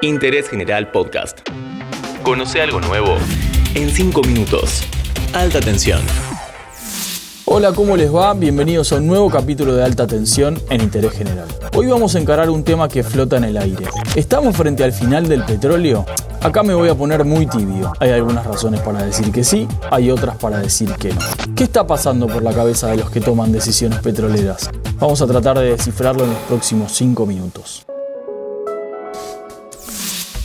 Interés General Podcast. Conoce algo nuevo en 5 minutos. Alta tensión. Hola, ¿cómo les va? Bienvenidos a un nuevo capítulo de Alta Tensión en Interés General. Hoy vamos a encarar un tema que flota en el aire. ¿Estamos frente al final del petróleo? Acá me voy a poner muy tibio. Hay algunas razones para decir que sí, hay otras para decir que no. ¿Qué está pasando por la cabeza de los que toman decisiones petroleras? Vamos a tratar de descifrarlo en los próximos 5 minutos.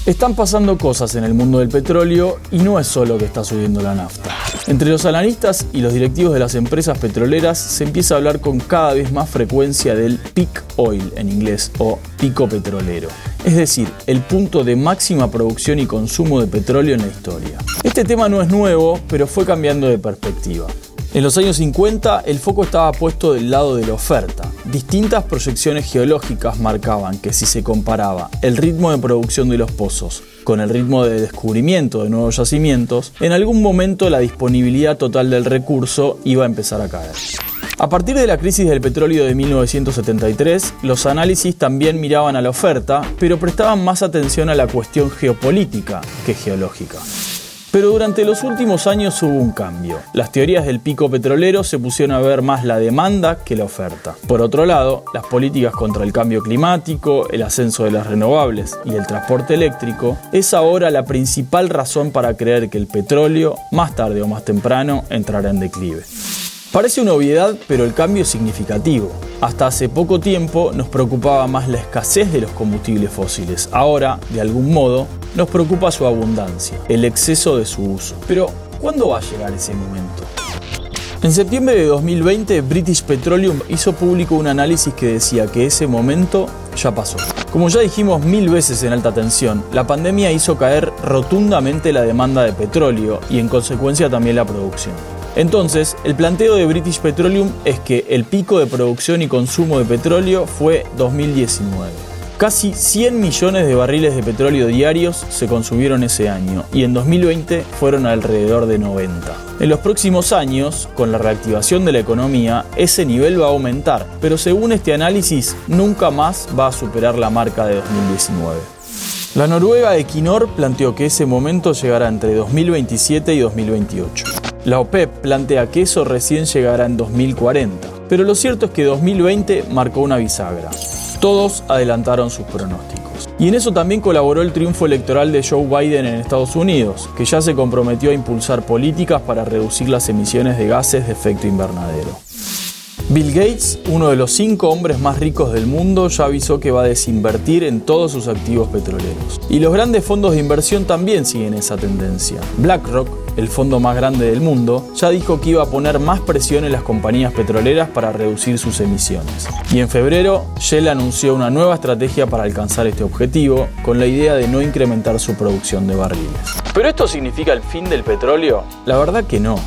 Están pasando cosas en el mundo del petróleo y no es solo que está subiendo la nafta. Entre los analistas y los directivos de las empresas petroleras se empieza a hablar con cada vez más frecuencia del peak oil en inglés o pico petrolero, es decir, el punto de máxima producción y consumo de petróleo en la historia. Este tema no es nuevo, pero fue cambiando de perspectiva. En los años 50 el foco estaba puesto del lado de la oferta. Distintas proyecciones geológicas marcaban que si se comparaba el ritmo de producción de los pozos con el ritmo de descubrimiento de nuevos yacimientos, en algún momento la disponibilidad total del recurso iba a empezar a caer. A partir de la crisis del petróleo de 1973, los análisis también miraban a la oferta, pero prestaban más atención a la cuestión geopolítica que geológica. Pero durante los últimos años hubo un cambio. Las teorías del pico petrolero se pusieron a ver más la demanda que la oferta. Por otro lado, las políticas contra el cambio climático, el ascenso de las renovables y el transporte eléctrico es ahora la principal razón para creer que el petróleo, más tarde o más temprano, entrará en declive. Parece una obviedad, pero el cambio es significativo. Hasta hace poco tiempo nos preocupaba más la escasez de los combustibles fósiles. Ahora, de algún modo, nos preocupa su abundancia, el exceso de su uso. Pero, ¿cuándo va a llegar ese momento? En septiembre de 2020, British Petroleum hizo público un análisis que decía que ese momento ya pasó. Como ya dijimos mil veces en alta tensión, la pandemia hizo caer rotundamente la demanda de petróleo y en consecuencia también la producción. Entonces, el planteo de British Petroleum es que el pico de producción y consumo de petróleo fue 2019. Casi 100 millones de barriles de petróleo diarios se consumieron ese año y en 2020 fueron alrededor de 90. En los próximos años, con la reactivación de la economía, ese nivel va a aumentar, pero según este análisis nunca más va a superar la marca de 2019. La noruega Equinor planteó que ese momento llegará entre 2027 y 2028. La OPEP plantea que eso recién llegará en 2040, pero lo cierto es que 2020 marcó una bisagra. Todos adelantaron sus pronósticos. Y en eso también colaboró el triunfo electoral de Joe Biden en Estados Unidos, que ya se comprometió a impulsar políticas para reducir las emisiones de gases de efecto invernadero. Bill Gates, uno de los cinco hombres más ricos del mundo, ya avisó que va a desinvertir en todos sus activos petroleros. Y los grandes fondos de inversión también siguen esa tendencia. BlackRock, el fondo más grande del mundo, ya dijo que iba a poner más presión en las compañías petroleras para reducir sus emisiones. Y en febrero, Shell anunció una nueva estrategia para alcanzar este objetivo, con la idea de no incrementar su producción de barriles. ¿Pero esto significa el fin del petróleo? La verdad que no.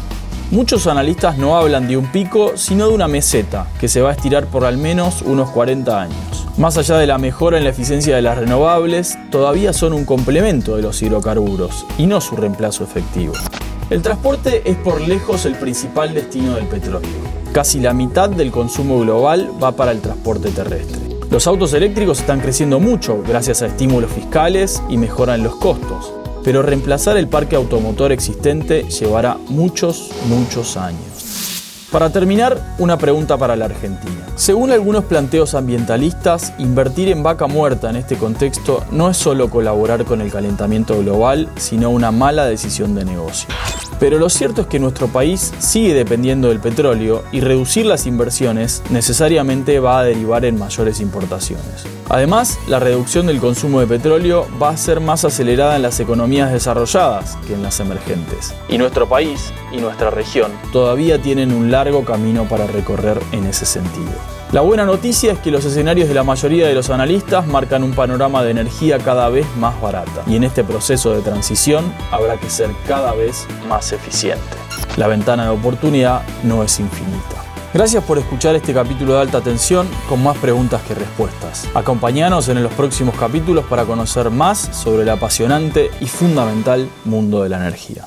Muchos analistas no hablan de un pico, sino de una meseta, que se va a estirar por al menos unos 40 años. Más allá de la mejora en la eficiencia de las renovables, todavía son un complemento de los hidrocarburos, y no su reemplazo efectivo. El transporte es por lejos el principal destino del petróleo. Casi la mitad del consumo global va para el transporte terrestre. Los autos eléctricos están creciendo mucho gracias a estímulos fiscales y mejoran los costos pero reemplazar el parque automotor existente llevará muchos, muchos años. Para terminar, una pregunta para la Argentina. Según algunos planteos ambientalistas, invertir en vaca muerta en este contexto no es solo colaborar con el calentamiento global, sino una mala decisión de negocio. Pero lo cierto es que nuestro país sigue dependiendo del petróleo y reducir las inversiones necesariamente va a derivar en mayores importaciones. Además, la reducción del consumo de petróleo va a ser más acelerada en las economías desarrolladas que en las emergentes. Y nuestro país y nuestra región todavía tienen un largo camino para recorrer en ese sentido. La buena noticia es que los escenarios de la mayoría de los analistas marcan un panorama de energía cada vez más barata y en este proceso de transición habrá que ser cada vez más eficiente. La ventana de oportunidad no es infinita. Gracias por escuchar este capítulo de alta tensión con más preguntas que respuestas. Acompáñanos en los próximos capítulos para conocer más sobre el apasionante y fundamental mundo de la energía.